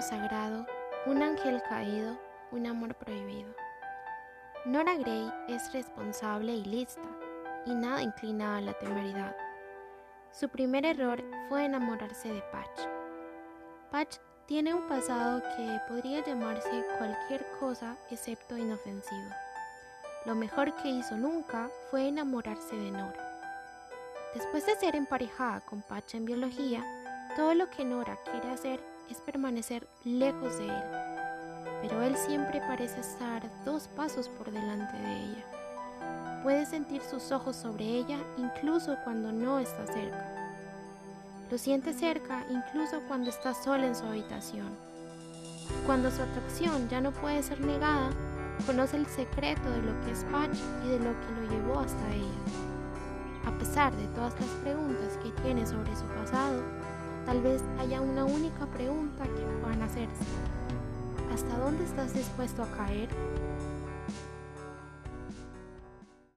sagrado, un ángel caído, un amor prohibido. Nora Gray es responsable y lista, y nada inclinada a la temeridad. Su primer error fue enamorarse de Patch. Patch tiene un pasado que podría llamarse cualquier cosa excepto inofensivo. Lo mejor que hizo nunca fue enamorarse de Nora. Después de ser emparejada con Patch en biología, todo lo que Nora quiere hacer permanecer lejos de él, pero él siempre parece estar dos pasos por delante de ella. Puede sentir sus ojos sobre ella incluso cuando no está cerca. Lo siente cerca incluso cuando está sola en su habitación. Cuando su atracción ya no puede ser negada, conoce el secreto de lo que es Patch y de lo que lo llevó hasta ella. A pesar de todas las preguntas que tiene sobre su pasado, Tal vez haya una única pregunta que puedan hacerse. ¿Hasta dónde estás dispuesto a caer?